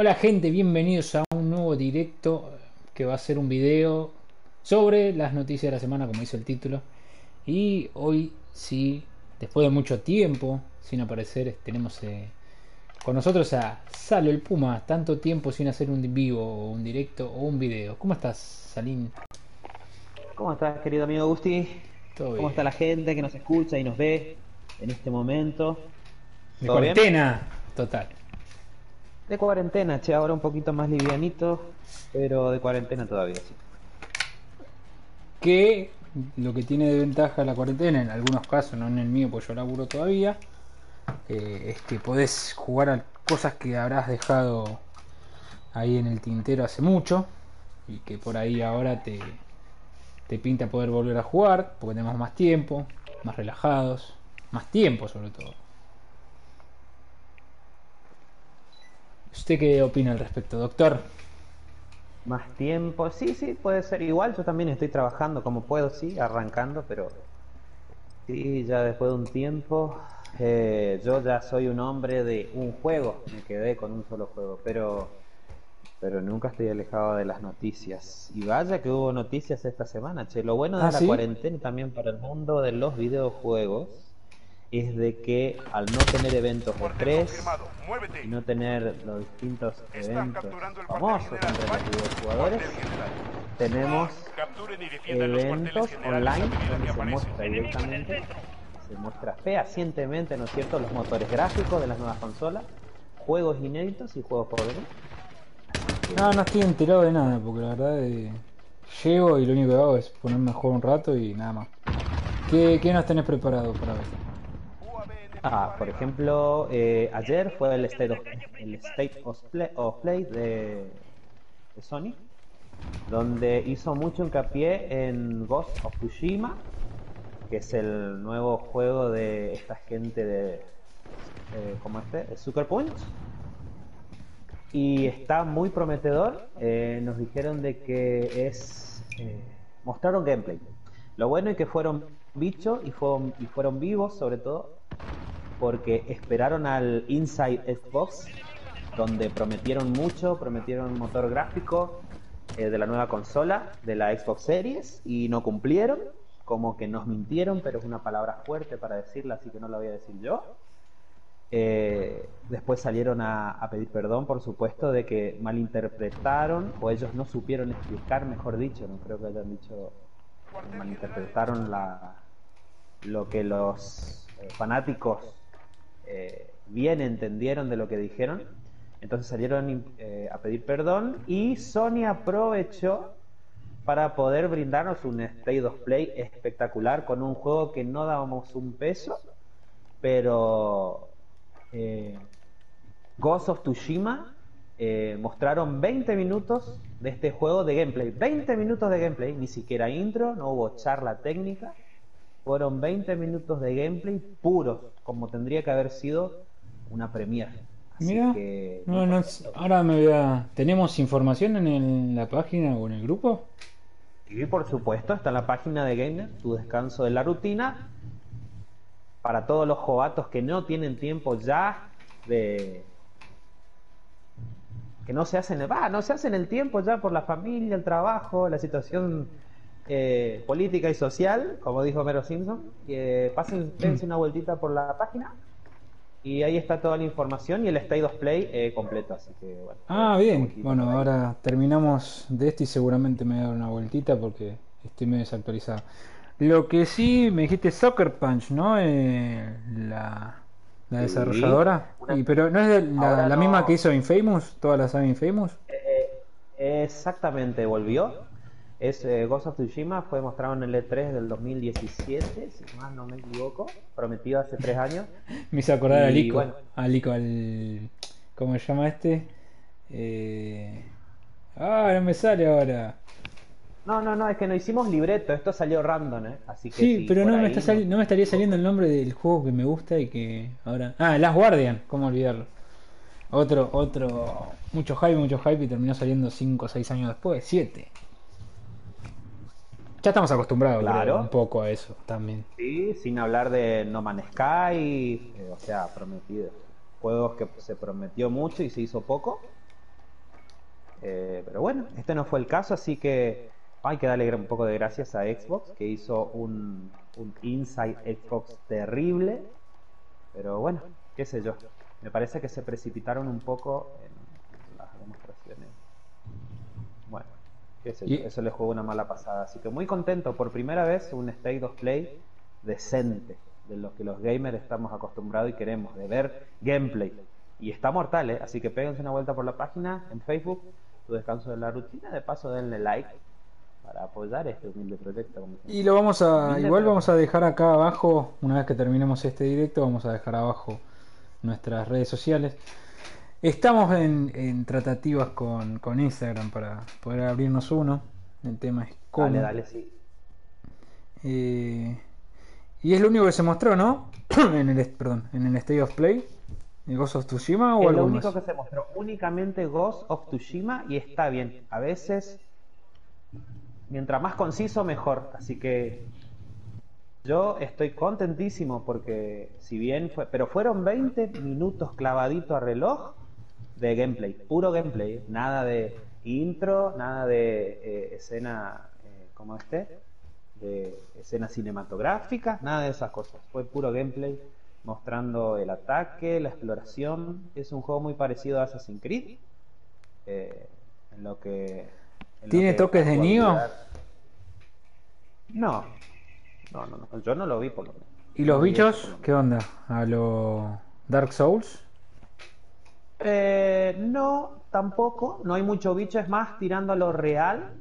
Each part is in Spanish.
Hola gente, bienvenidos a un nuevo directo que va a ser un video sobre las noticias de la semana, como dice el título. Y hoy sí, después de mucho tiempo sin aparecer, tenemos eh, con nosotros a Salo el Puma. Tanto tiempo sin hacer un vivo, o un directo o un video. ¿Cómo estás, Salín? ¿Cómo estás, querido amigo Gusti? ¿Cómo bien. está la gente que nos escucha y nos ve en este momento? De cuarentena, total. De cuarentena, che, ahora un poquito más livianito, pero de cuarentena todavía, sí. que lo que tiene de ventaja la cuarentena, en algunos casos, no en el mío, pues yo laburo todavía, eh, es que podés jugar a cosas que habrás dejado ahí en el tintero hace mucho y que por ahí ahora te, te pinta poder volver a jugar porque tenemos más tiempo, más relajados, más tiempo sobre todo. ¿Usted qué opina al respecto, doctor? Más tiempo, sí, sí, puede ser igual. Yo también estoy trabajando como puedo, sí, arrancando, pero sí, ya después de un tiempo, eh, yo ya soy un hombre de un juego. Me quedé con un solo juego, pero pero nunca estoy alejado de las noticias. Y vaya que hubo noticias esta semana, che. Lo bueno de ¿Ah, la sí? cuarentena también para el mundo de los videojuegos es de que al no tener eventos de Fuerte tres y no tener los distintos eventos famosos entre los general. tenemos eventos online donde que se muestra directamente, se muestra fehacientemente, ¿no es cierto?, los motores gráficos de las nuevas consolas, juegos inéditos y juegos por venir. No, no estoy enterado de nada, porque la verdad eh, llego y lo único que hago es ponerme a jugar un rato y nada más. ¿Qué, qué nos tenés preparado para ver? Ah, por ejemplo, eh, ayer fue el State of, el State of Play, de, Sony, donde hizo mucho hincapié en Ghost of Tsushima, que es el nuevo juego de esta gente de, eh, ¿cómo este? Sucker Punch. Y está muy prometedor. eh, nos dijeron de que es, eh, mostraron gameplay. Lo bueno es que fueron bichos y fueron vivos, sobre todo, porque esperaron al Inside Xbox, donde prometieron mucho, prometieron un motor gráfico eh, de la nueva consola, de la Xbox Series, y no cumplieron, como que nos mintieron, pero es una palabra fuerte para decirla, así que no la voy a decir yo. Eh, después salieron a, pedir perdón, por supuesto, de que malinterpretaron, o ellos no supieron explicar, mejor dicho, no creo que hayan dicho, malinterpretaron la, lo que los eh, fanáticos eh, bien entendieron de lo que dijeron. Entonces salieron eh, a pedir perdón y Sony aprovechó para poder brindarnos un State of Play espectacular con un juego que no dábamos un peso, pero eh, Ghost of Tsushima eh, mostraron 20 minutos de este juego de gameplay. 20 minutos de gameplay, ni siquiera intro, no hubo charla técnica. Fueron 20 minutos de gameplay puros, como tendría que haber sido una premiere. Así Mira, que- no, no, ahora me voy a... ¿Tenemos información en el- la página o en el grupo? Y por supuesto, está en la página de Gamer, tu descanso de la rutina. Para todos los jovatos que no tienen tiempo ya de. que no se hacen, va, no se hacen el tiempo ya por la familia, el trabajo, la situación eh, política y social, como dijo Mero Simpson. Que pasen, dense una vueltita por la página. Y ahí está toda la información y el State of Play eh, completo. Así que, bueno, Ah, eh, bien. Bueno, ahora terminamos de esto y seguramente me voy a dar una vueltita porque estoy medio desactualizado. Lo que sí me dijiste Soccer Punch, ¿no? Eh, la, la Sí. desarrolladora. Una- Y, pero no es de la, Ahora la no. misma que hizo Infamous, toda la saga Infamous. Eh, exactamente, volvió. Es eh, Ghost of Tsushima, fue mostrado en el E3 del 2017, si más no me equivoco, prometido hace tres años. Me hizo acordar a Lico. bueno. A Lico, al. ¿Cómo se llama este? Eh... Ah, no me sale ahora. No, no, no, es que no hicimos libreto, esto salió random, ¿eh? Así que Sí, pero no me, está sali- no me estaría saliendo el nombre del juego que me gusta y que ahora. Ah, Last Guardian, cómo olvidarlo. Otro, otro. Mucho hype, mucho hype y terminó saliendo 5 o 6 años después, 7. Ya estamos acostumbrados creo, un poco a eso también. Sí, sin hablar de No Man's Sky, eh, o sea, prometido. Juegos que se prometió mucho y se hizo poco. Eh, pero bueno, este no fue el caso, así que hay que darle un poco de gracias a Xbox, que hizo un, un Inside Xbox terrible. Pero bueno, qué sé yo. Me parece que se precipitaron un poco en las demostraciones. Bueno, qué sé yo. Y- Eso les jugó una mala pasada. Así que muy contento. Por primera vez un State of Play decente. De lo que los gamers estamos acostumbrados y queremos. De ver gameplay. Y está mortal, ¿eh? Así que péguense una vuelta por la página en Facebook. Tu descanso de la rutina. De paso denle like. Para apoyar este humilde proyecto. como. Y lo vamos a, Humilde, igual vamos a dejar acá abajo, una vez que terminemos este directo, vamos a dejar abajo nuestras redes sociales. Estamos en, en tratativas con, con Instagram para poder abrirnos uno. El tema es cómo. Dale, dale, sí. Eh, y es lo único que se mostró, ¿no? en el perdón, en el State of Play. ¿El Ghost of Tsushima o Es algo lo más? único que se mostró únicamente Ghost of Tsushima y está bien. A veces, mientras más conciso, mejor. Así que yo estoy contentísimo porque, si bien fue, pero fueron 20 minutos clavadito a reloj de gameplay, puro gameplay, nada de intro, nada de eh, escena eh, como este, de escenas cinematográficas, nada de esas cosas. Fue puro gameplay mostrando el ataque, la exploración. Es un juego muy parecido a Assassin's Creed. eh, en lo que. en lo ¿Tiene que toques de Nioh? No. No, no, no. Yo no lo vi por lo menos. ¿Y los No bichos? lo. ¿Qué onda? ¿A lo Dark Souls? Eh, no, tampoco. No hay mucho bicho, es más tirando a lo real.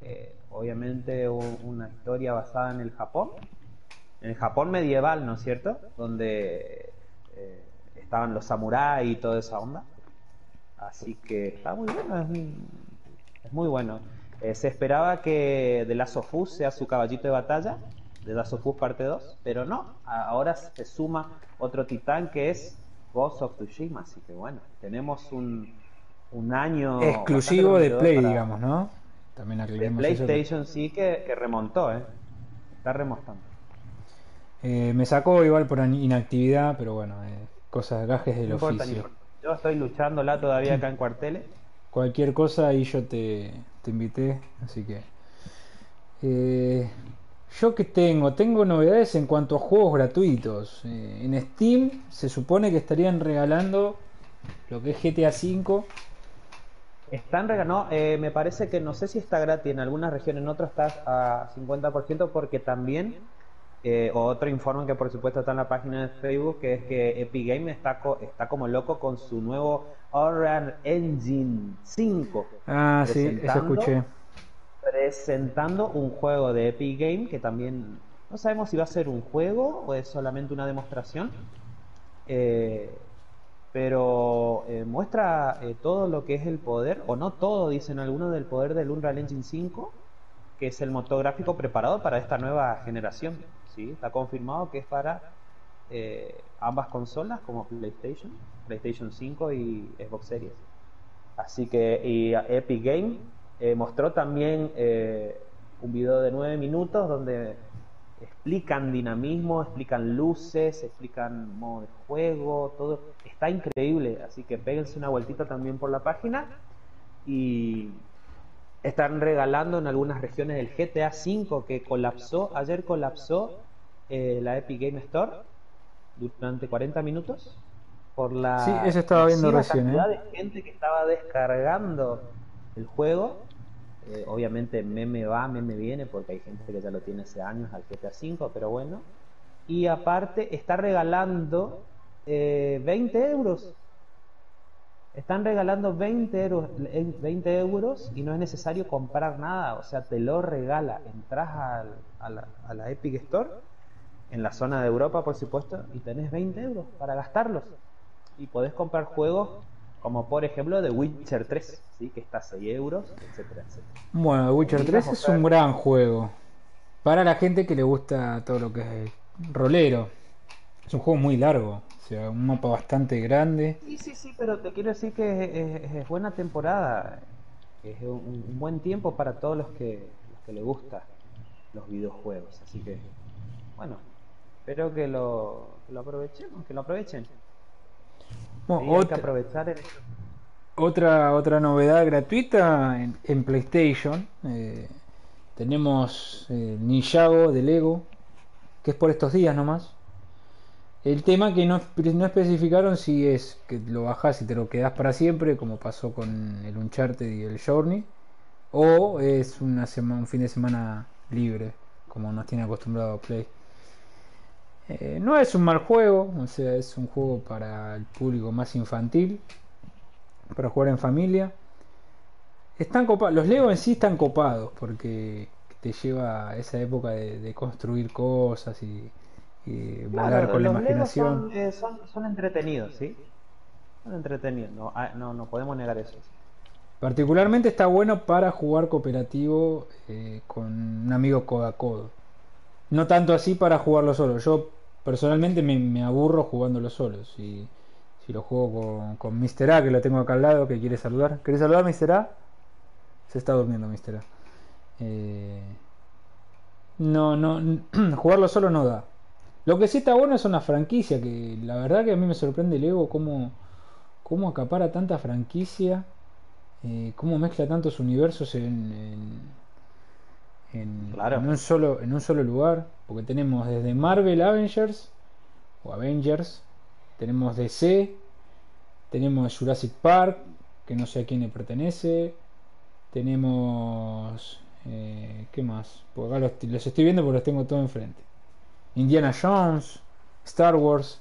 Eh, obviamente una historia basada en el Japón. En el Japón medieval, ¿no es cierto? Donde eh, estaban los samuráis y toda esa onda. Así que está muy bueno, es, es muy bueno. Eh, se esperaba que The Last of Us sea su caballito de batalla, The Last of Us parte 2, pero no. Ahora se suma otro titán que es Ghost of Tsushima, así que bueno, tenemos un, un año Exclusivo de Play, para- digamos, ¿no? También De aclaremos eso. PlayStation sí que, que remontó, ¿eh? Está remontando. Eh, me sacó igual por inactividad, pero bueno, eh, cosas, gajes del no oficio. importa. Yo estoy luchándola todavía acá en cuarteles. Cualquier cosa y yo te, te invité, así que... Eh, yo que tengo, tengo novedades en cuanto a juegos gratuitos. Eh, en Steam se supone que estarían regalando lo que es GTA V. Están regalando, eh, me parece que no sé si está gratis en algunas regiones, en otras está a 50% porque también, eh, otro informe que por supuesto está en la página de Facebook, que es que Epic Games está, co- está como loco con su nuevo Unreal Engine 5. Ah, sí, eso escuché. Presentando un juego de Epic Games que también no sabemos si va a ser un juego o es solamente una demostración. Eh, pero eh, muestra eh, todo lo que es el poder, o no todo, dicen algunos, del poder del Unreal Engine 5, que es el motor gráfico preparado para esta nueva generación. ¿sí? Está confirmado que es para ambas consolas, como PlayStation, PlayStation 5 y Xbox Series. Así que y Epic Game eh, mostró también eh, un video de 9 minutos donde explican dinamismo, explican luces, explican modo de juego, todo. Está increíble, así que péguense una vueltita también por la página y están regalando en algunas regiones el GTA V que colapsó, ayer colapsó eh, la Epic Game Store durante 40 minutos por la Sí, eso estaba viendo recién, cantidad ¿eh? de gente que estaba descargando el juego. Eh, obviamente meme va, meme viene, porque hay gente que ya lo tiene hace años al GTA V, pero bueno. Y aparte está regalando eh, 20 euros. Están regalando 20 euros, eh, 20 euros y no es necesario comprar nada, o sea, te lo regala. Entras al- a, la, a la Epic Store, en la zona de Europa, por supuesto, y tenés 20 euros para gastarlos. Y podés comprar juegos como, por ejemplo, The Witcher 3, ¿sí? que está a 6 euros, etcétera, etcétera. Bueno, The Witcher Lindas 3 es un gran juego. Para la gente que le gusta todo lo que es rolero. Es un juego muy largo. O sea, un mapa bastante grande. Sí, sí, sí, pero te quiero decir que es, es- es buena temporada. Es un, un buen tiempo para todos los que, los que les gusta los videojuegos. Así que, bueno, espero que lo, que lo aprovechemos, que lo aprovechen. Bueno, hay que otra, aprovechar el- Otra, otra novedad gratuita en, en PlayStation. eh, tenemos eh, Ninjago de Lego, que es por estos días nomás. El tema que no, no especificaron si es que lo bajás y te lo quedás para siempre, como pasó con el Uncharted y el Journey, o es una semana, un fin de semana libre, como nos tiene acostumbrado Play. Eh, no es un mal juego, o sea, es un juego para el público más infantil, para jugar en familia. Están copados, los Lego en sí están copados porque te lleva a esa época de, de construir cosas y, y volar con la imaginación. son, eh, son, son entretenidos, ¿sí? Son entretenidos, no, ah, no, no podemos negar eso. Particularmente está bueno para jugar cooperativo eh, con un amigo codo a codo. No tanto así para jugarlo solo. Yo personalmente me, aburro jugándolo solo. Si, si lo juego con, Mr. A, que lo tengo acá al lado, que quiere saludar. ¿Querés saludar, Mr. A? Se está durmiendo, Mr. A. Eh, no, no, jugarlo solo no da. Lo que sí está bueno es una franquicia, que la verdad que a mí me sorprende el Ego cómo, cómo acapara tanta franquicia, eh, cómo mezcla tantos universos en, en, en- Claro. en un solo, en un solo lugar. Porque tenemos desde Marvel Avengers o Avengers, tenemos DC, tenemos Jurassic Park, que no sé a quién le pertenece, tenemos... eh, ¿Qué más? Porque acá los, los estoy viendo porque los tengo todo enfrente. Indiana Jones, Star Wars.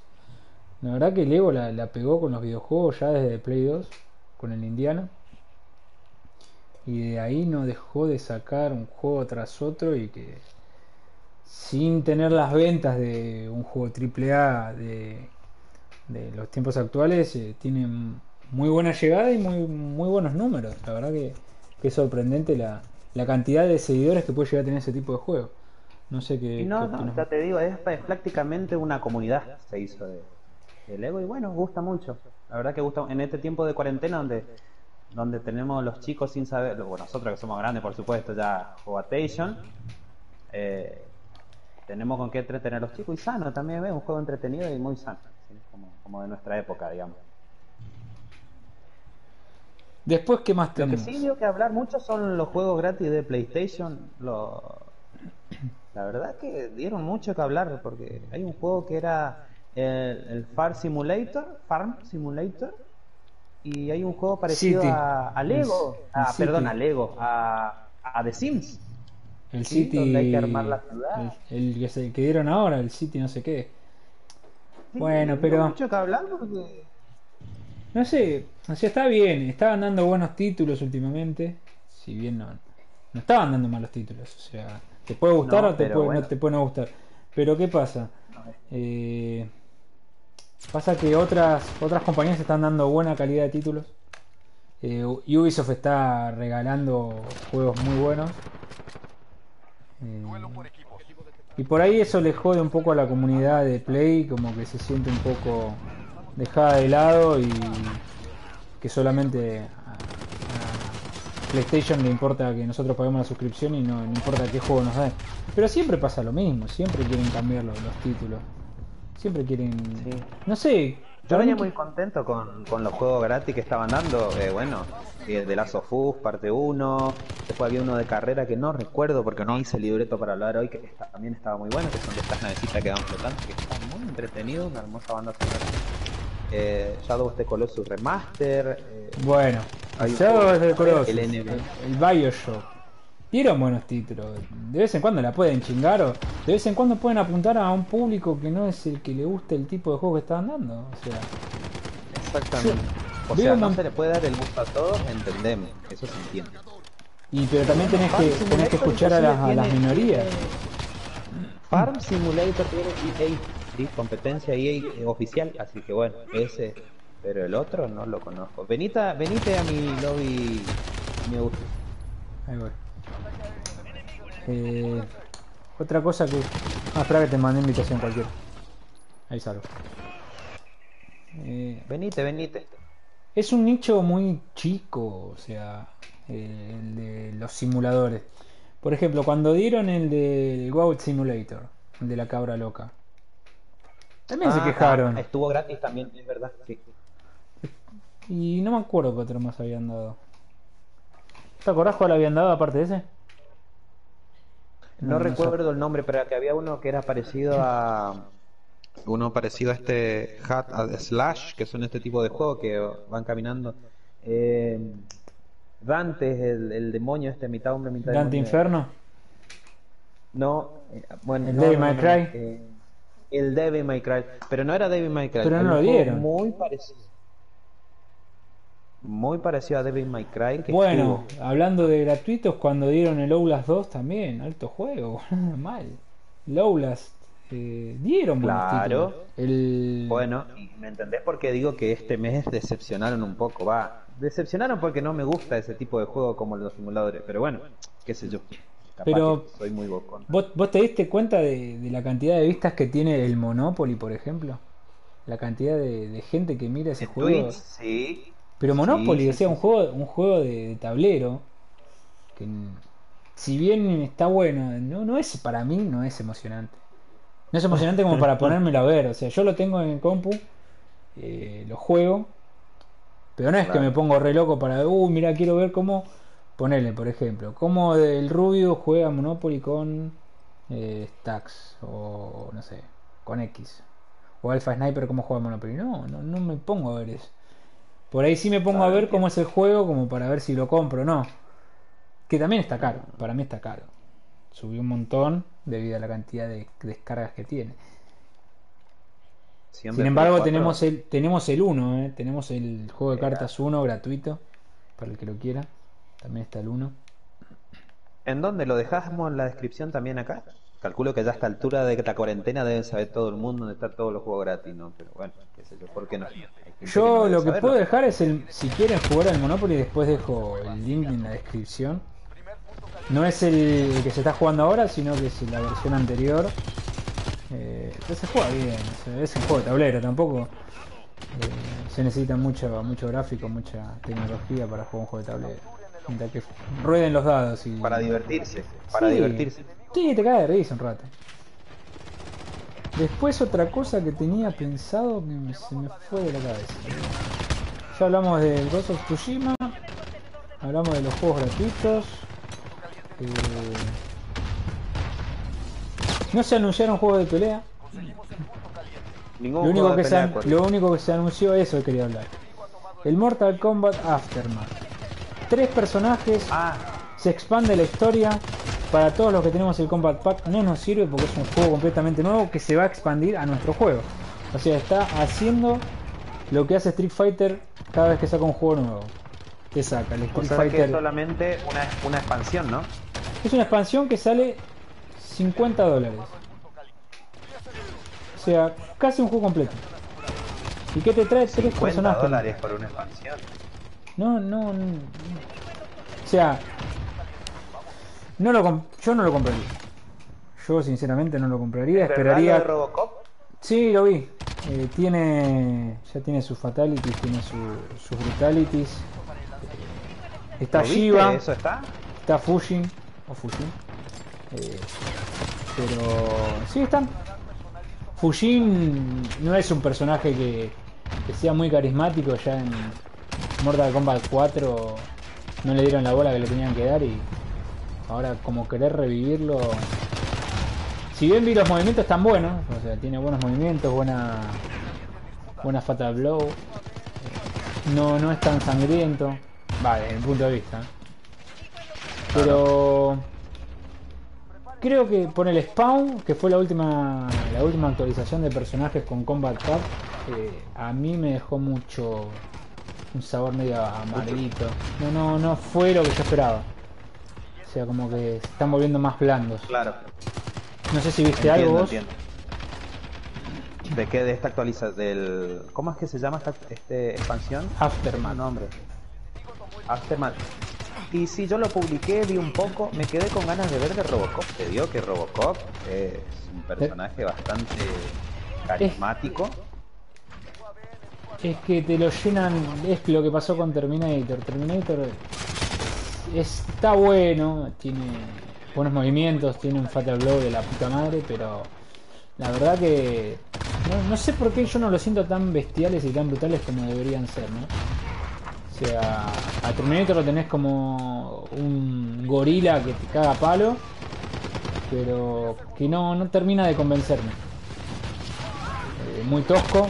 La verdad que Lego la, la pegó con los videojuegos ya desde Play 2, con el Indiana. Y de ahí no dejó de sacar un juego tras otro y que sin tener las ventas de un juego AAA de, de los tiempos actuales, eh, tiene muy buena llegada y muy, muy buenos números. La verdad que, que es sorprendente la, la cantidad de seguidores que puede llegar a tener ese tipo de juego. No sé qué. Y no, qué no, ya te digo, es, es prácticamente una comunidad se hizo de, de Lego y bueno, gusta mucho. La verdad que gusta en este tiempo de cuarentena donde donde tenemos los chicos sin saber, bueno, nosotros que somos grandes por supuesto ya Jugatation, eh, tenemos con qué entretener a los chicos y sano también, ¿ves? un juego entretenido y muy sano, ¿sí? como, como de nuestra época, digamos. Después, ¿qué más Lo que tenemos? sí dio que hablar mucho son los juegos gratis de PlayStation. Lo... La verdad que dieron mucho que hablar porque hay un juego que era el, el Farm Simulator, Farm Simulator, y hay un juego parecido City. a, a Lego, El- el a, perdón, City. a Lego, a, a The Sims. El Sí, City. donde hay que armar la ciudad. El, el que, dieron ahora, el City no sé qué. Bueno, dio pero- mucho que hablar porque No sé, o sea, está bien. Estaban dando buenos títulos últimamente. Si bien no, no estaban dando malos títulos. O sea, te puede gustar No, o te puede, bueno. no te puede no gustar. Pero ¿qué pasa? Eh, pasa que otras, otras compañías están dando buena calidad de títulos. Eh, Ubisoft está regalando juegos muy buenos. Eh, y por ahí eso le jode un poco a la comunidad de Play, como que se siente un poco dejada de lado y que solamente a, a PlayStation le importa que nosotros paguemos la suscripción y no, no importa qué juego nos den. Pero siempre pasa lo mismo, siempre quieren cambiar los, los títulos. Siempre quieren... Sí. No sé. Yo venía muy contento con, con los juegos gratis que estaban dando. Eh, bueno, eh, The Last of Us, parte 1. Después había uno de carrera que no recuerdo porque no hice libreto para hablar hoy, que está- también estaba muy bueno, que son de estas navecitas que van flotando, que está muy entretenido, una hermosa banda sonora. Eh, Shadow of the Colossus Remaster. eh, Bueno, Hay Shadow of the Colossus, el el, el Bioshock. Dieron buenos títulos. De vez en cuando la pueden chingar o de vez en cuando pueden apuntar a un público que no es el que le gusta el tipo de juego que están dando. O sea, exactamente. O sea, no se le puede dar el gusto a todos, entendemos, eso se entiende. y pero también tenés que, tenés que escuchar a las, a las tiene- minorías. Farm Simulator tiene EA, sí, competencia EA eh, oficial, así que bueno, ese, pero el otro no lo conozco. Venita, venite a mi lobby, me gusta. Ahí voy. Eh, otra cosa que. Ah, espera que te mandé invitación cualquiera. Ahí salgo. Eh, Venite, venite. Es un nicho muy chico, o sea, eh, el de los simuladores. Por ejemplo, cuando dieron el de Goat Simulator, el de la cabra loca, también se Ah, quejaron. ah, estuvo gratis también, es verdad, sí. Y no me acuerdo qué otro más habían dado. ¿Te acordás cuál habían dado aparte de ese? No, No, no recuerdo el nombre, pero que había uno que era parecido a. Uno parecido a este Hat a Slash, que son este tipo de juegos que van caminando. Eh, Dante, el, el demonio este, mitad hombre, mitad Dante demonio. Inferno. No, eh, bueno, ¿El no, Devil no, May no, Cry? eh, el Devil May Cry, pero no era Devil May Cry. Pero no lo dieron. Muy parecido. Muy parecido a Devil May Cry. Que Bueno, estuvo. hablando de gratuitos, cuando dieron el Outlast 2 también, alto juego, mal. El Outlast eh, dieron Claro. El... Bueno, y me entendés porque digo que este mes decepcionaron un poco, va. Decepcionaron porque no me gusta ese tipo de juego como los simuladores, pero bueno, qué sé yo. Capaz Pero- soy muy bocón. ¿Vos, vos te diste cuenta de, de la cantidad de vistas que tiene el Monopoly, por ejemplo? La cantidad de, de gente que mira ese juego. Twitch, sí. Pero Monopoly, sí, o sea, un juego, un juego de, de tablero que si bien está bueno, no, no es para mí no es emocionante. No es emocionante como para ponérmelo a ver. O sea, yo lo tengo en compu, eh, lo juego, pero no es que me pongo re loco para, uh, mira, quiero ver cómo ponerle, por ejemplo, cómo el Rubio juega Monopoly con eh, Stacks o no sé, con X. O Alpha Sniper cómo juega Monopoly. No, no, no me pongo a ver eso. Por ahí sí me pongo a ver cómo es el juego, como para ver si lo compro o no. Que también está caro, para mí está caro. Subió un montón debido a la cantidad de descargas que tiene. Siempre Sin embargo, Play 4. tenemos el tenemos el 1, ¿eh? tenemos el juego de cartas 1 gratuito, para el que lo quiera. También está el 1. ¿En dónde lo dejamos en la descripción también acá? Calculo que ya a esta altura de la cuarentena deben saber todo el mundo dónde están todos los juegos gratis, ¿no? Pero bueno, qué sé yo, ¿por qué no? Que Yo lo que saberlo. puedo dejar es el. Si quieren jugar al Monopoly, después dejo el link en la descripción. No es el que se está jugando ahora, sino que es la versión anterior. Eh, se juega bien, es un juego de tablero, tampoco eh, se necesita mucho, mucho gráfico, mucha tecnología para jugar un juego de tablero. Mientras que rueden los dados y. Para divertirse, para Sí. divertirse. Sí, te cae de risa un rato. Después otra cosa que tenía pensado que me- se me fue de la cabeza. Ya hablamos del Ghost of Tsushima. Hablamos de los juegos gratuitos. eh, no se anunciaron juegos de pelea. Ningún Lo único, de que se, an- lo único que se anunció, eso quería hablar. El Mortal Kombat Aftermath. Tres personajes, Ah, se expande la historia. Para todos los que tenemos el Combat Pack no nos sirve porque es un juego completamente nuevo que se va a expandir a nuestro juego. O sea, está haciendo lo que hace Street Fighter cada vez que saca un juego nuevo. Te saca el o Street sea que es Fighter. solamente una, una expansión, ¿no? Es una expansión que sale 50 dólares. O sea, casi un juego completo. ¿Y qué te trae? Tres 50 personajes. dólares por una expansión. No, no, no. O sea, no lo com- yo no lo compraría. Yo sinceramente no lo compraría. ¿Es verdad Esperaría. de Robocop? Sí, lo vi. Eh, tiene, ya tiene sus fatalities, tiene su- sus brutalities. Está. Shiva, ¿Eso está? está Fushin o Fushin. Eh, pero sí están. Fujin no es un personaje que, que sea muy carismático ya en Mortal Kombat 4 no le dieron la bola que le tenían que dar y ahora como querer revivirlo. Si bien vi los movimientos están buenos. O sea tiene buenos movimientos buena buena fatal blow. No no es tan sangriento. Vale desde mi punto de vista. Pero Creo que por el Spawn, que fue la última la última actualización de personajes con Combat Pack, eh, a mí me dejó mucho un sabor medio amarguito. No, no, no fue lo que yo esperaba. O sea, como que se están volviendo más blandos. Claro. No sé si viste Entiendo, algo vos. entiendo. ¿De qué? De esta actualiza del... ¿Cómo es que se llama esta este expansión? Aftermath. Nombre. Aftermath. Y si yo lo publiqué, vi un poco, me quedé con ganas de ver de Robocop. Te digo que Robocop es un personaje bastante carismático. Es que te lo llenan, es lo que pasó con Terminator. Terminator está bueno, tiene buenos movimientos, tiene un Fatal Blow de la puta madre, pero la verdad que no, sé por qué yo no lo siento tan bestiales y tan brutales como deberían ser, ¿no? O sea, a Terminator lo tenés como un gorila que te caga palo, pero que no, no termina de convencerme. Eh, muy tosco,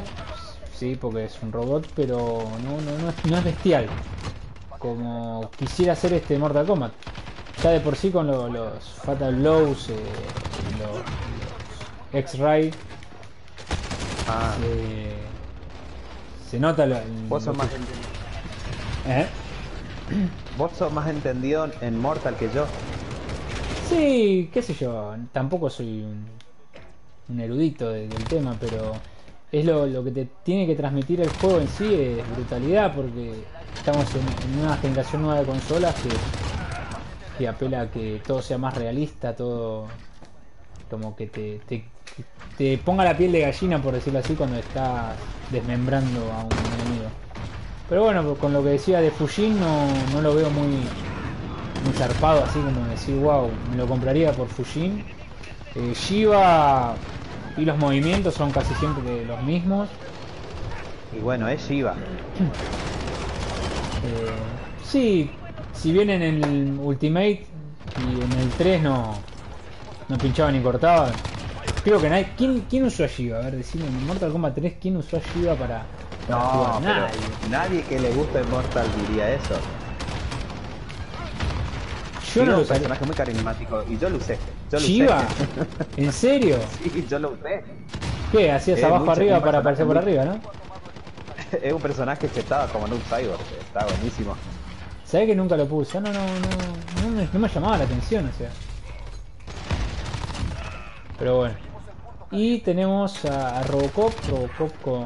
sí, porque es un robot, pero no, no, no es bestial. Como quisiera hacer este Mortal Kombat. Ya de por sí con lo- los Fatal Blows, eh, los, los X-Ray, Ah, eh, se nota lo, vos sos lo más, que- ¿Eh? vos sos más entendido en Mortal que yo. Sí, qué sé yo, tampoco soy un, un erudito de- del tema, pero es lo, lo que te tiene que transmitir el juego en sí, es brutalidad, porque estamos en, una generación nueva de consolas que, que apela a que todo sea más realista, todo como que te, te, te ponga la piel de gallina, por decirlo así, cuando estás desmembrando a un enemigo. Pero bueno, con lo que decía de Fujin no, no lo veo muy, muy zarpado, así como decir, wow, me lo compraría por Fujin. Eh, Shiva y los movimientos son casi siempre los mismos. Y bueno, es Shiva. Eh, sí, si bien en el Ultimate y en el 3 no, no pinchaba ni cortaba. Creo que nadie. ¿Quién, quién usó a Shiva? A ver, decime, en Mortal Kombat 3, ¿quién usó a Shiva para, para No, pero Nadie. nadie que le guste Mortal diría eso. Yo no lo un usé. personaje muy carismático y yo lo usé. Yo lo ¿Shiva? usé. ¿En serio? sí, yo lo usé. ¿Qué? ¿Hacías Es abajo mucho- arriba un para aparecer por arriba, no? Es un personaje que estaba como en un cyborg. Está buenísimo. ¿Sabés que nunca lo puse? No, no, no, no me, no me llamaba la atención, o sea. Pero bueno. Y tenemos a, Robocop, Robocop con...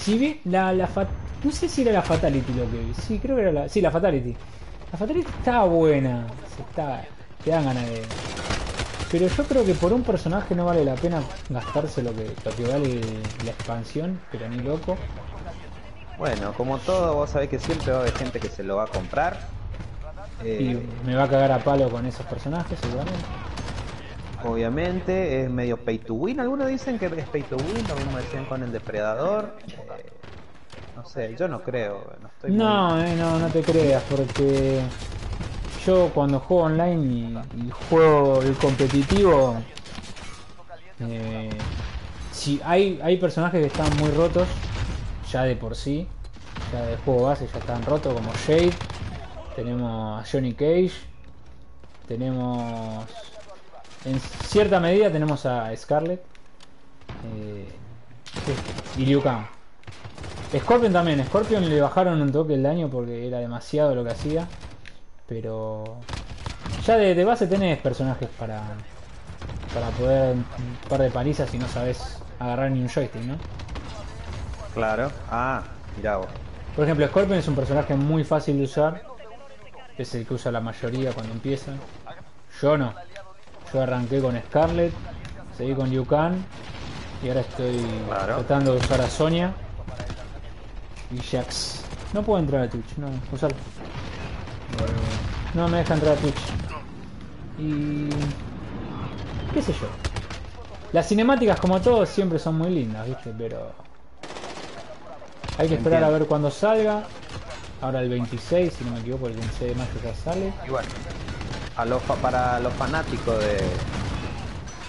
Si bien la, la fat- No sé si era la Fatality lo que vi. Sí, creo que era la... Sí, la Fatality. La Fatality estaba buena. Está... Te dan ganas de... Pero yo creo que por un personaje no vale la pena gastarse lo que, lo que vale la expansión, pero ni loco. Bueno, como todo, vos sabés que siempre va a haber gente que se lo va a comprar. Y Eh, me va a cagar a palo con esos personajes, seguramente. Obviamente es medio pay to win. Algunos dicen que es pay to win, lo mismo decían con el depredador. Eh, no sé, yo no creo. No, estoy muy- No, eh, no, no te creas, porque yo cuando juego online y, juego el competitivo, eh, si hay, hay personajes que están muy rotos, ya de por sí, ya de juego base ya están rotos, como Shade, tenemos a Johnny Cage, tenemos, en cierta medida tenemos a Scarlet eh, y Liu Kang. Scorpion también, Scorpion le bajaron un toque el daño porque era demasiado lo que hacía. Pero ya de, de base tenés personajes para para poder un par de palizas si no sabes agarrar ni un joystick, ¿no? Claro. Ah, mirá vos. Por ejemplo, Scorpion es un personaje muy fácil de usar. Es el que usa la mayoría cuando empiezan. Yo no. Yo arranqué con Scarlet, seguí con Liu Kang y ahora estoy Claro. tratando de usar a Sonya y Jax. No puedo entrar a Twitch, no, usarlo. No me deja entrar a Twitch. Y. qué sé yo. Las cinemáticas, como todo, siempre son muy lindas, ¿viste? Pero. Hay que esperar a ver cuándo salga. Ahora el 26, si no me equivoco, el 26 de mayo ya sale. Y bueno, a los para los fanáticos de...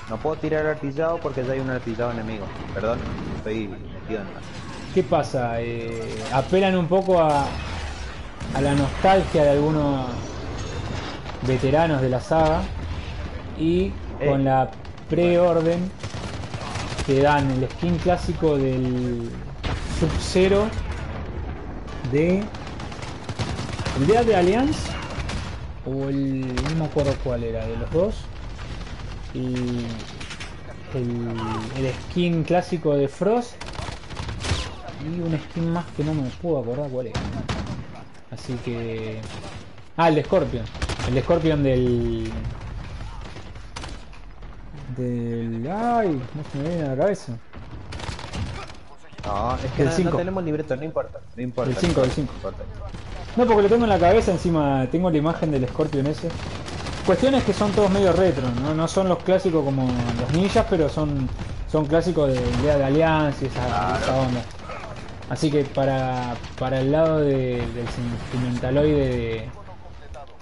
No puedo tirar artillado porque ya hay un artillado enemigo. Perdón, estoy metido en... ¿Qué pasa? Eh, apelan un poco a, a la nostalgia de algunos veteranos de la saga y Eh. con la preorden te dan el skin clásico del Sub-Zero de el Dead de Alliance o el no me acuerdo cuál era de los dos y el, el skin clásico de Frost y un skin más que no me puedo acordar cuál es. Así que. Ah, el de Scorpion. El de Scorpion del. Del. Ay, no se me viene a la cabeza. No, es que Del no, cinco. no tenemos libreto, no importa. No importa. No del cinco. importa. No, porque lo tengo en la cabeza, encima tengo la imagen del Scorpion ese. Cuestiones que son todos medio retro, ¿no? No son los clásicos como los ninjas, pero son, son clásicos de Idea de Alianza y esa, Claro. esa onda. Así que para, para el lado de- del sentimentaloide de,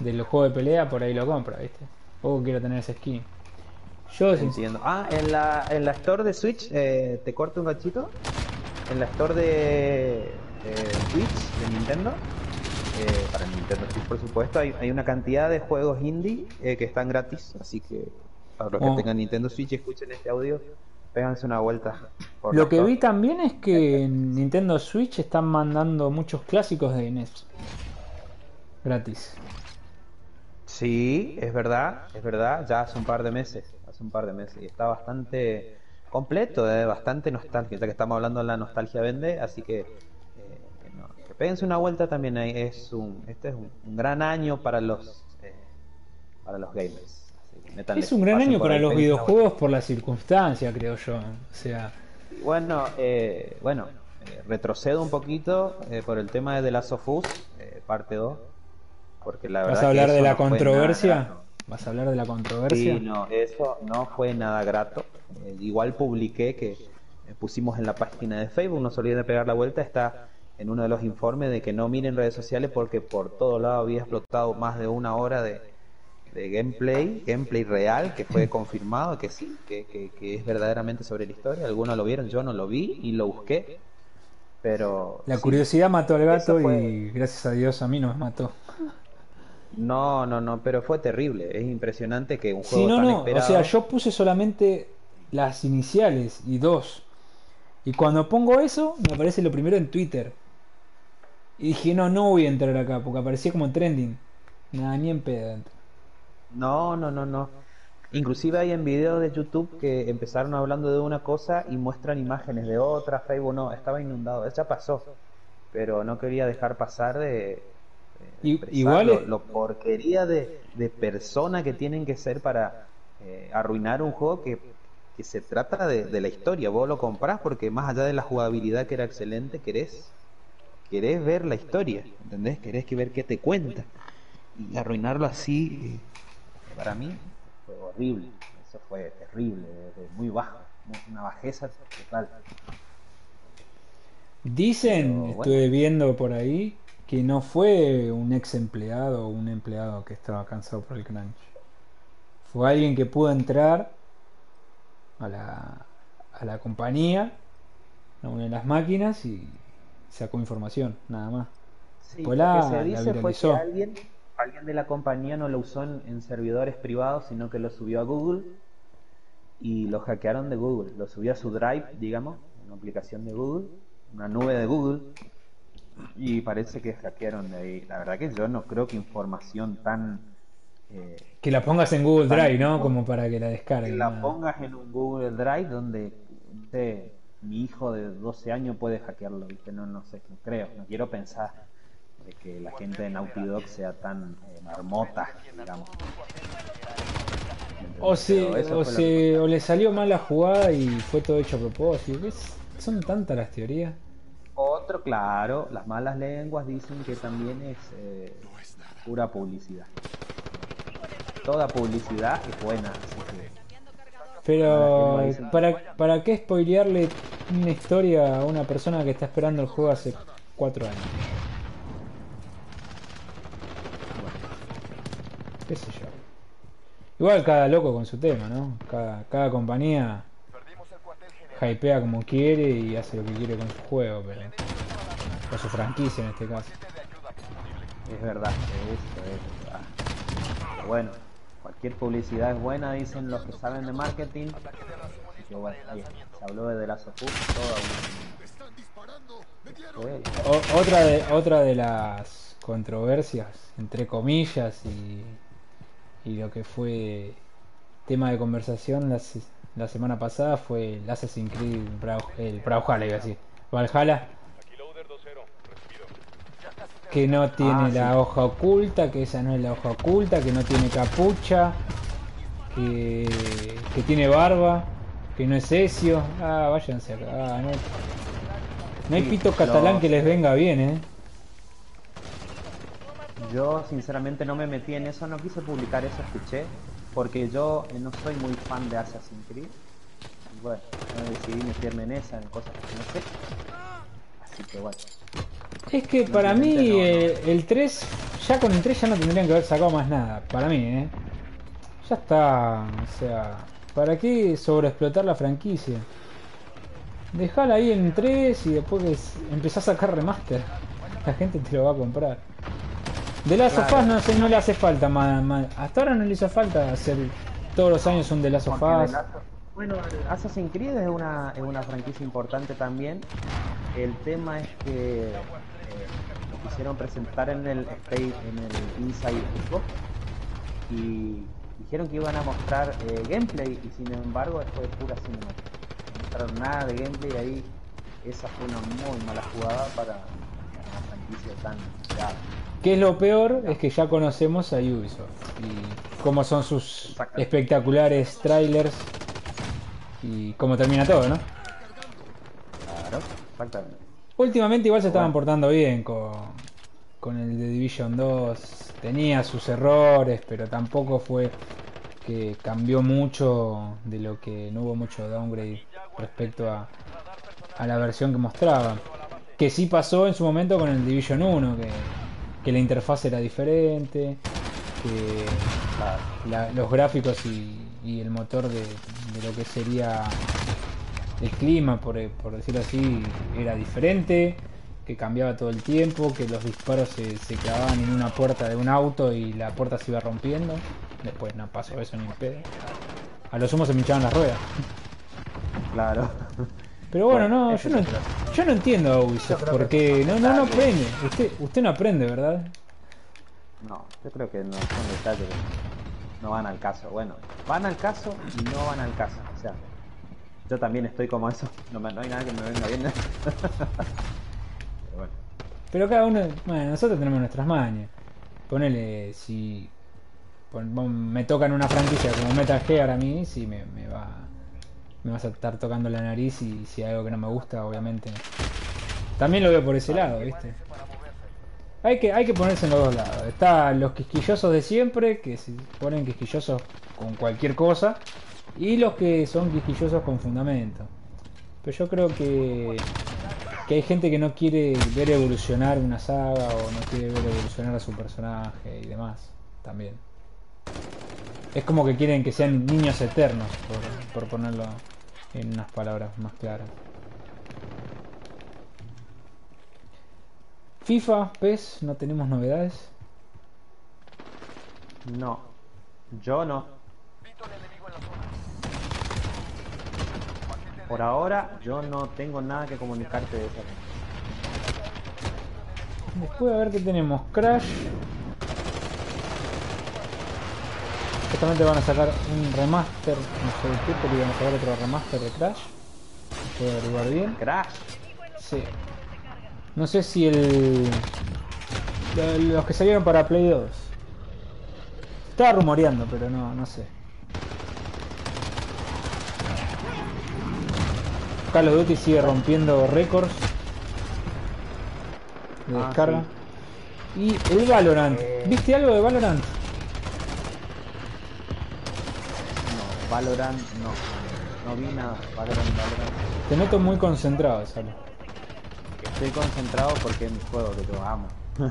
del juego de pelea, por ahí lo compro, ¿viste? O quiero tener ese skin. Yo, sin- Entiendo. Ah, en la, en la store de Switch, eh, ¿te corto un gachito? En la store de eh, Switch de Nintendo, eh, para Nintendo Switch por supuesto, hay, hay una cantidad de juegos indie eh, que están gratis, así que para los Oh. que tengan Nintendo Switch y escuchen este audio, péganse una vuelta. por Lo que store. vi también es que en Nintendo Switch están mandando muchos clásicos de NES. Gratis. Sí, es verdad, es verdad, ya hace un par de meses, hace un par de meses, y está bastante completo, eh, bastante nostálgico, ya que estamos hablando de la nostalgia vende, así que, eh, que no, que péguense una vuelta también ahí, es un, este es un, un gran año para los, eh, para los gamers. así que métanle, Es un gran año para los videojuegos por la circunstancia, creo yo. O sea. Bueno, eh, bueno, eh, retrocedo un poquito eh, por el tema de The Last of Us, eh, parte 2, porque la verdad ¿vas a hablar de la no controversia? ¿Vas a hablar de la controversia? Sí, no, eso no fue nada grato. Eh, igual publiqué que eh, pusimos en la página de Facebook, no se olviden de pegar la vuelta, está en uno de los informes de que no miren redes sociales porque por todo lado había explotado más de una hora de, de gameplay, gameplay real, que fue confirmado que sí, que, que, que es verdaderamente sobre la historia. Algunos lo vieron, yo no lo vi y lo busqué, pero... La sí. curiosidad mató al gato fue- y gracias a Dios a mí no me mató. No, no, no, pero fue terrible. Es impresionante que un juego Sí, no, tan no. O esperado... sea, yo puse solamente las iniciales y dos. Y cuando pongo eso, me aparece lo primero en Twitter. Y dije, no, no voy a entrar acá, porque aparecía como trending. Nada, ni en pedo. No, no, no, no. Inclusive hay en videos de YouTube que empezaron hablando de una cosa y muestran imágenes de otra, Facebook no, estaba inundado, ya pasó. Pero no quería dejar pasar de, igual lo, lo porquería de, de persona que tienen que ser para eh, arruinar un juego que, que se trata de, de la historia. Vos lo comprás porque más allá de la jugabilidad que era excelente, querés, querés ver la historia, ¿entendés? Querés que ver qué te cuenta. Y arruinarlo así, eh, para mí, fue horrible. Eso fue terrible, muy bajo, muy- una bajeza total. Dicen, Pero, bueno. estuve viendo por ahí, que no fue un ex empleado o un empleado que estaba cansado por el crunch. Fue alguien que pudo entrar a la, a la compañía, a una de las máquinas y sacó información, nada más. Sí, Pues lo la- que se dice fue que alguien, alguien de la compañía no lo usó en, en servidores privados, sino que lo subió a Google y lo hackearon de Google. Lo subió a su Drive, digamos, una aplicación de Google, una nube de Google, y parece que hackearon de ahí. La verdad que yo no creo que información tan... eh, Que la pongas en Google Drive, ¿no? Como para que la que descargue. la nada. pongas en un Google Drive donde mi hijo de 12 años puede hackearlo, ¿viste? No, no sé, no creo, no quiero pensar de que la gente de Naughty Dog sea tan eh, marmota, digamos. O, se, o, se, que o le salió mal la jugada y fue todo hecho a propósito. ¿Ves? Son tantas las teorías. Otro, claro, las malas lenguas dicen que también es eh, pura publicidad. Toda publicidad es buena, así que Pero, Ahora, ¿quién lo ¿para, ¿para qué spoilearle una historia a una persona que está esperando el juego hace cuatro años? ¿Qué sé yo? Igual cada loco con su tema, ¿no? Cada, cada compañía hypea como quiere y hace lo que quiere con su juego, pero. O su franquicia en este caso. es verdad, eso es verdad. Pero bueno, cualquier publicidad es buena, dicen los que saben de marketing. Que bueno, se habló de of Us, toda una... O- otra, de, otra de las controversias, entre comillas, y, y lo que fue tema de conversación la, se- la semana pasada fue el Assassin's Creed el Brawlhalla, iba a decir, Valhalla, que no tiene Ah, la sí. hoja oculta, que esa no es la hoja oculta, que no tiene capucha, que, que tiene barba, que no es Ezio. Ah, váyanse acá. ah, no, no hay pito catalán que les venga bien, ¿eh? Yo sinceramente no me metí en eso, no quise publicar eso, escuché, porque yo eh, no soy muy fan de Assassin's Creed. Y bueno, no decidí meterme en esa, en cosas que no sé. Así que bueno. Es que para mí no, eh, el 3, ya con el 3 ya no tendrían que haber sacado más nada. Para mí, ¿eh? Ya está. O sea, ¿para qué sobreexplotar la franquicia? Dejala ahí en 3 y después empezás a sacar remaster. La gente te lo va a comprar. De Claro. Us no, sé, no le hace falta más, más- Hasta ahora no le hizo falta hacer todos los años un. The Last of- Bueno, Assassin's Creed es una, es una franquicia importante también. El tema es que eh, lo quisieron presentar en el en el Inside Xbox y dijeron que iban a mostrar eh, gameplay y sin embargo fue pura cinemática. No mostraron nada de gameplay ahí. Esa fue una muy mala jugada para una franquicia tan grave. Que es lo peor, es que ya conocemos a Ubisoft y cómo son sus espectaculares trailers y cómo termina todo, ¿no? Claro, exactamente. Últimamente igual se estaban portando bien con, con el de Division 2, tenía sus errores, pero tampoco fue que cambió mucho de lo que no hubo mucho downgrade respecto a, a la versión que mostraba. Que sí pasó en su momento con el Division 1, que, que la interfaz era diferente, que la- los gráficos y, y el motor de, de lo que sería el clima, por, por decirlo así, era diferente, que cambiaba todo el tiempo, que los disparos se, se clavaban en una puerta de un auto y la puerta se iba rompiendo. Después no pasó eso ni pedo. A lo sumo se me hinchaban las ruedas. Claro. Pero bueno, Bueno, no, yo no, yo no entiendo a Ubisoft, porque no, no, no aprende. Usted, usted no aprende, ¿verdad? No, yo creo que no son detalles no van al caso. Bueno, van al caso y no van al caso. O sea, yo también estoy como eso. No, me- no hay nada que me venga bien. Pero bueno, Pero cada uno, bueno, nosotros tenemos nuestras mañas. Ponele, si pon- me tocan una franquicia como Metal Gear a mí, sí me, me va me vas a estar tocando la nariz y si hay algo que no me gusta, obviamente. También lo veo por ese lado, ¿viste? Hay que, hay que ponerse en los dos lados. Está los quisquillosos de siempre, que se ponen quisquillosos con cualquier cosa, y los que son quisquillosos con fundamento. Pero yo creo que, que hay gente que no quiere ver evolucionar una saga o no quiere ver evolucionar a su personaje y demás. También. Es como que quieren que sean niños eternos, por, por ponerlo en unas palabras más claras. FIFA, PES, no tenemos novedades. no. Yo no. Por ahora, yo no tengo nada que comunicarte de eso. Después a ver qué tenemos. Crash. Justamente van a sacar un remaster, no sé de qué, pero iban a sacar otro remaster de Crash. Puedo averiguar bien. Crash. Sí. No sé si el. lo- Los que salieron para Play 2. Estaba rumoreando, pero no, no sé. Call of Duty sigue rompiendo récords de Ah, descarga. Y el Valorant. ¿Viste algo de Valorant? No, Valorant, no. No vi nada. Valorant, Valorant. Te noto muy concentrado, Salo. Estoy concentrado porque es mi juego que yo amo.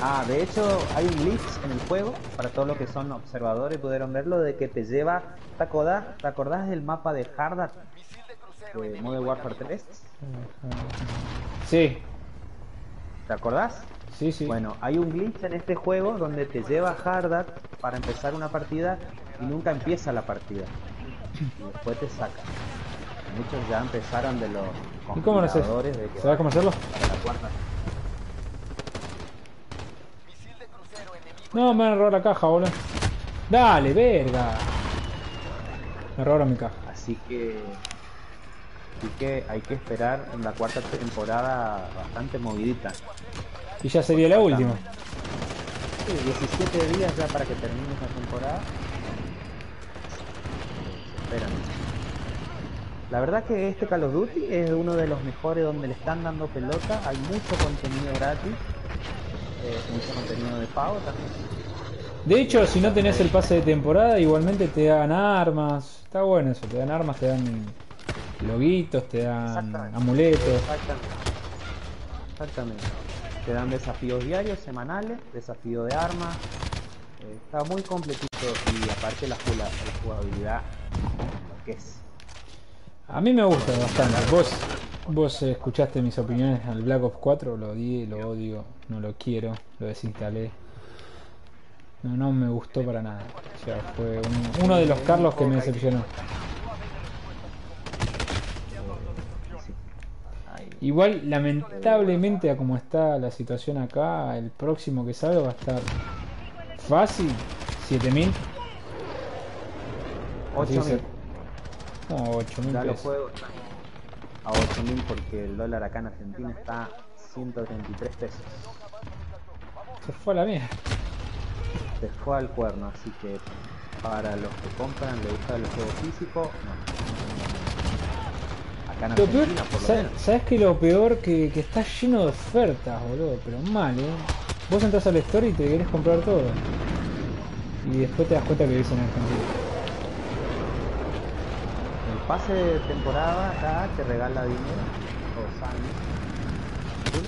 ah, de hecho hay un glitch en el juego, para todos los que son observadores pudieron verlo, de que te lleva... ¿Te acordás, ¿te acordás del mapa de Hardat de Modern Warfare 3? Sí, ¿Te acordás? Sí, sí. Bueno, hay un glitch en este juego donde te lleva Hardat para empezar una partida y nunca empieza la partida. Y después te saca. Muchos ya empezaron de los ¿Y cómo de que ¿Sabes cómo hacerlo? para la cuarta. No, me han robado la caja, boludo. Dale, verga. Me robaron mi caja. Así que así que hay que esperar en la cuarta temporada bastante movidita. Y ya sería la última. Sí, 17 días ya para que termine esa temporada. Esperan. La verdad que este Call of Duty es uno de los mejores donde le están dando pelota, hay mucho contenido gratis, eh, mucho contenido de pago también. De hecho, si no tenés el pase de temporada, igualmente te dan armas. Está bueno eso, te dan armas, te dan loguitos, te dan Exactamente. amuletos. Exactamente. Exactamente. Te dan desafíos diarios, semanales, desafío de armas. Eh, está muy completito y aparte la, jugabilidad, lo que es. A mí me gusta bastante. Vos, vos escuchaste mis opiniones al Black Ops 4, lo odié, lo odio, no lo quiero, lo desinstalé. No, no me gustó para nada. O sea, fue un- uno de los Carlos que me decepcionó. Sí. Ahí. Igual, lamentablemente, a como está la situación acá, el próximo que salga va a estar fácil, 7000. Así 8.000. que- No, 8000 Ya los pesos. juegos están a 8.000 porque el dólar acá en Argentina está 133 pesos. Se fue a la mierda. Se fue al cuerno, así que para los que compran, le gusta el juego físico, no. Acá en peor, Argentina, por lo ¿sabes, menos. sabes que lo peor que, que está lleno de ofertas, boludo? Pero mal, ¿eh? Vos entras al store y te querés comprar todo. Y después te das cuenta que vivís en Argentina. El pase de temporada acá te regala dinero, o años. ¿sí?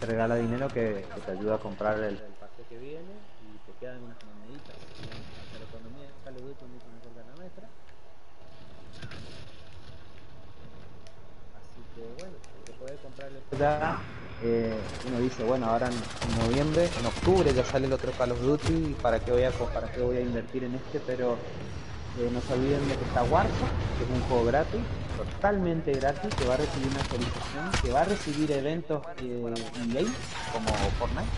Te regala dinero que, que te ayuda a comprar el, el pase que viene y te quedan unas moneditas. La economía mucho mejor que la nuestra. Así que bueno, se puede comprar eh, uno dice bueno ahora en, noviembre en octubre ya sale el otro Call of Duty para qué voy a para qué voy a invertir en este pero eh, no se olviden de que está Warzone que es un juego gratis totalmente gratis que va a recibir una actualización que va a recibir eventos eh, EA como Fortnite.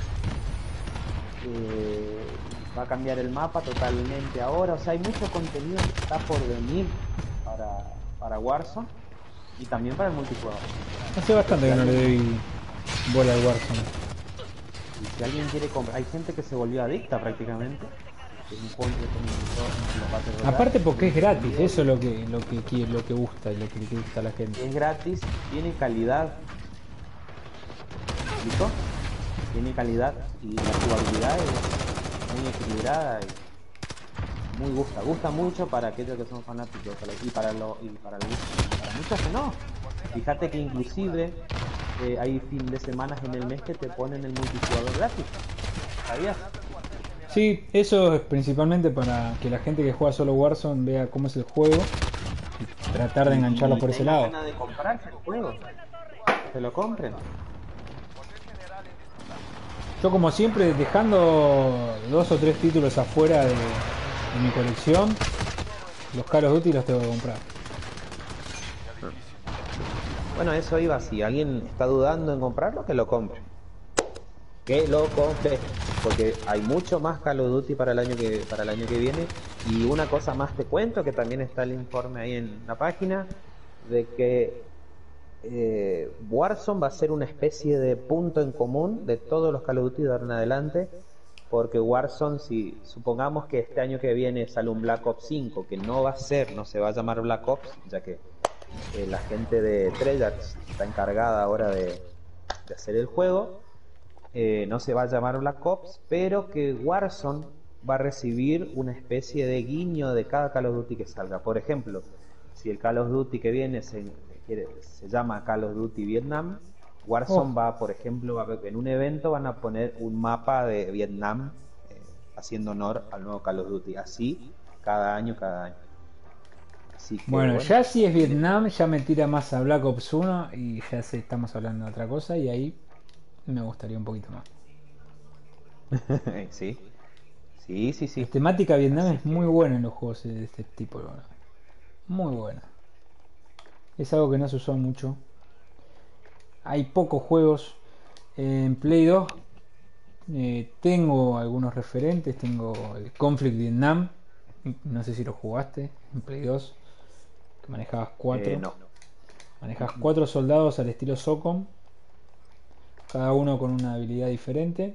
Eh, va a cambiar el mapa totalmente ahora o sea hay mucho contenido que está por venir para, para Warzone y también para el multijugador Hace bastante que no le doy bola al Warzone. Y si alguien quiere comprar, hay gente que se volvió adicta prácticamente. Aparte porque es gratis, eso es lo que, lo que lo que gusta y lo que le gusta a la gente. es gratis, tiene calidad. ¿Me explico? Tiene calidad y la jugabilidad es muy equilibrada y muy gusta. Gusta mucho para aquellos que son fanáticos y para lo, y para, lo- para muchos que no. Fíjate que inclusive eh, hay fin de semanas en el mes que te ponen el multijugador gratis. ¿Sabías? Sí, eso es principalmente para que la gente que juega solo Warzone vea cómo es el juego y tratar de engancharlo Y por ese lado. de comprarse el juego. Que lo compren. Yo como siempre dejando dos o tres títulos afuera de, de mi colección, los Call of Duty los tengo que comprar. Bueno, eso iba. Si alguien está dudando en comprarlo, que lo compre. Que lo compre. Porque hay mucho más Call of Duty para el año que para el año que viene. Y una cosa más te cuento, que también está el informe ahí en la página, de que eh, Warzone va a ser una especie de punto en común de todos los Call of Duty de ahora en adelante. Porque Warzone, si supongamos que este año que viene sale un Black Ops 5, que no va a ser, no se va a llamar Black Ops, ya que eh, la gente de Treyarch está encargada ahora de, de hacer el juego. Eh, no se va a llamar Black Ops, pero que Warzone va a recibir una especie de guiño de cada Call of Duty que salga. Por ejemplo, si el Call of Duty que viene se, quiere- se llama Call of Duty Vietnam, Warzone Oh. va, por ejemplo, va a ver- en un evento van a poner un mapa de Vietnam eh, haciendo honor al nuevo Call of Duty. Así, cada año, cada año. Así que, Bueno, ya si es Vietnam, ya me tira más a Black Ops 1 y ya sé, estamos hablando de otra cosa y ahí me gustaría un poquito más. sí. Sí, sí, sí. La temática Vietnam es muy buena en los juegos de este tipo. Muy buena. Es algo que no se usó mucho. Hay pocos juegos. En Play 2 eh, tengo algunos referentes. Tengo el Conflict Vietnam. No sé si lo jugaste en Play 2. Manejabas cuatro. Eh, no. Manejas cuatro soldados al estilo SOCOM, cada uno con una habilidad diferente.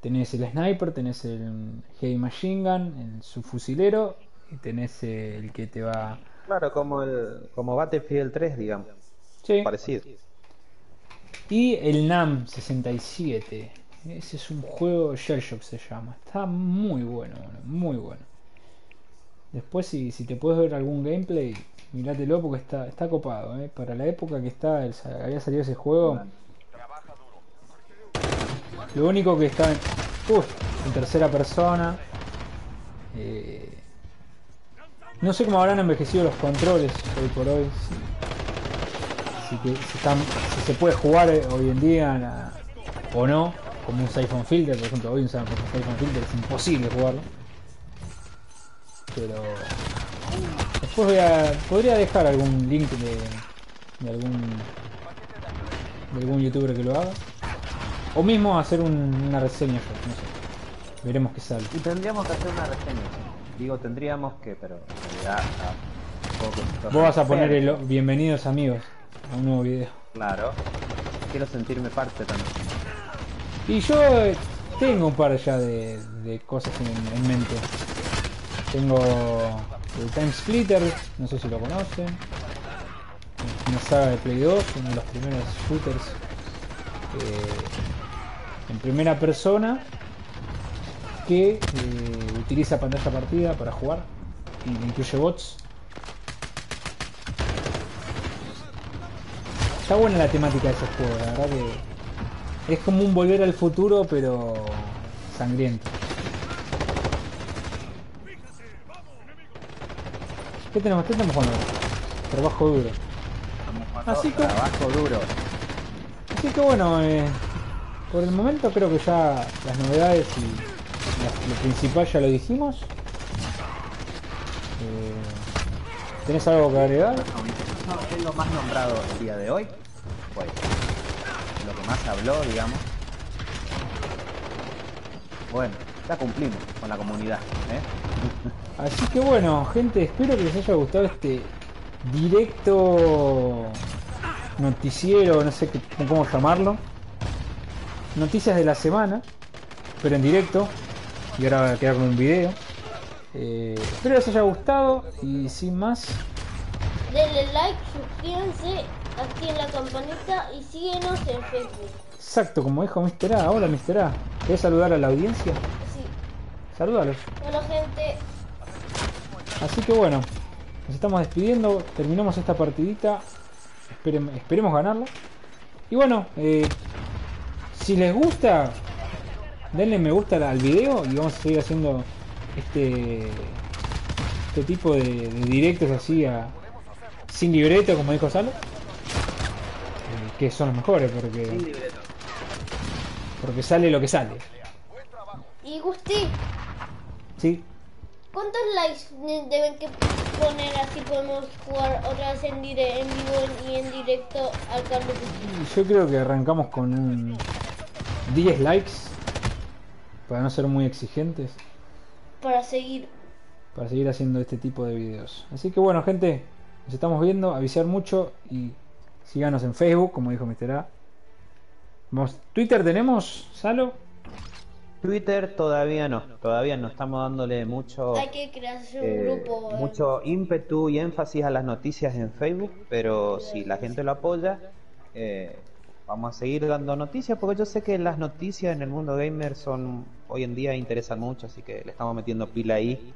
Tenés el sniper, tenés el heavy machine gun, el subfusilero y tenés el que te va. Claro, como el como Battlefield 3, digamos. Sí. Parecido. Y el NAM 67. Ese es un juego Shellshock se llama. Está muy bueno, muy bueno. Después si, si te puedes ver algún gameplay, mirátelo porque está, está copado, ¿eh? Para la época que está, el- había salido ese juego, lo único que está en, en tercera persona. eh, no sé cómo habrán envejecido los controles hoy por hoy. Si, que- si están, si se puede jugar eh, hoy en día o no, como un Siphon Filter, por ejemplo, hoy un Siphon Filter es imposible jugarlo. Pero después voy a, podría dejar algún link de, de algún de algún youtuber que lo haga. O mismo hacer un- una reseña yo, no sé. Veremos qué sale. Y tendríamos que hacer una reseña. Digo, tendríamos que, pero en realidad situación Vos vas a poner el bienvenidos amigos a un nuevo video. Claro. Quiero sentirme parte también. Y yo eh, tengo un par ya de, de cosas en, en mente. Tengo el Time Splitter, no sé si lo conocen. Una saga de Play 2, uno de los primeros shooters eh, en primera persona que eh, utiliza pantalla partida para jugar incluye bots. Está buena la temática de ese juego, la verdad que es como un volver al futuro pero sangriento. ¿Qué tenemos? ¿Qué tenemos jugando? Trabajo duro. Así que- Trabajo duro. Así que bueno, eh, por el momento creo que ya las novedades y las- lo principal ya lo dijimos. Eh, ¿Tenés algo que agregar? No, es lo más nombrado el día de hoy. Pues lo que más habló, digamos. Bueno, ya cumplimos con la comunidad. ¿eh? Así que bueno, gente, espero que les haya gustado este directo noticiero, no sé qué- cómo llamarlo. Noticias de la semana, pero en directo. Y ahora va a quedar como un video. Eh, espero les haya gustado y sin más, Denle like, suscríbanse, activen la campanita y síguenos en Facebook. exacto como dijo Mr. A. Hola Mr. A. ¿Querés saludar a la audiencia? Sí. Salúdalos. Hola gente. Así que bueno, nos estamos despidiendo, terminamos esta partidita, Esperem- esperemos ganarla. Y bueno, eh, si les gusta, denle me gusta al video y vamos a seguir haciendo este este tipo de, de directos así a, sin libreto, como dijo Salo. Eh, que son los mejores porque, porque sale lo que sale. Y Gusti, ¿Sí? ¿Cuántos likes deben que poner así podemos jugar otra vez en, dire- en vivo y en directo al Duty? Yo creo que arrancamos con un 10 likes para no ser muy exigentes, Para seguir. para seguir haciendo este tipo de videos. Así que bueno, gente, nos estamos viendo, avisar mucho y síganos en Facebook, como dijo Mr. A. Vamos, Twitter tenemos, Salo. Twitter todavía no. Todavía no estamos dándole mucho. Hay que crearse un eh, grupo. eh. mucho ímpetu y énfasis a las noticias en Facebook, pero si la gente lo apoya, eh, vamos a seguir dando noticias, porque yo sé que las noticias en el mundo gamer son hoy en día interesan mucho, así que le estamos metiendo pila ahí.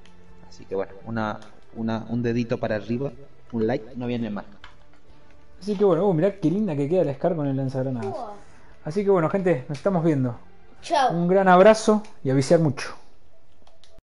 Así que bueno, una, una, un dedito para arriba, un like, no viene mal. Así que bueno, uh, mirá qué linda que queda el Scar con el lanzagranadas. Así que bueno, gente, nos estamos viendo. Chao. Un gran abrazo y avisar mucho.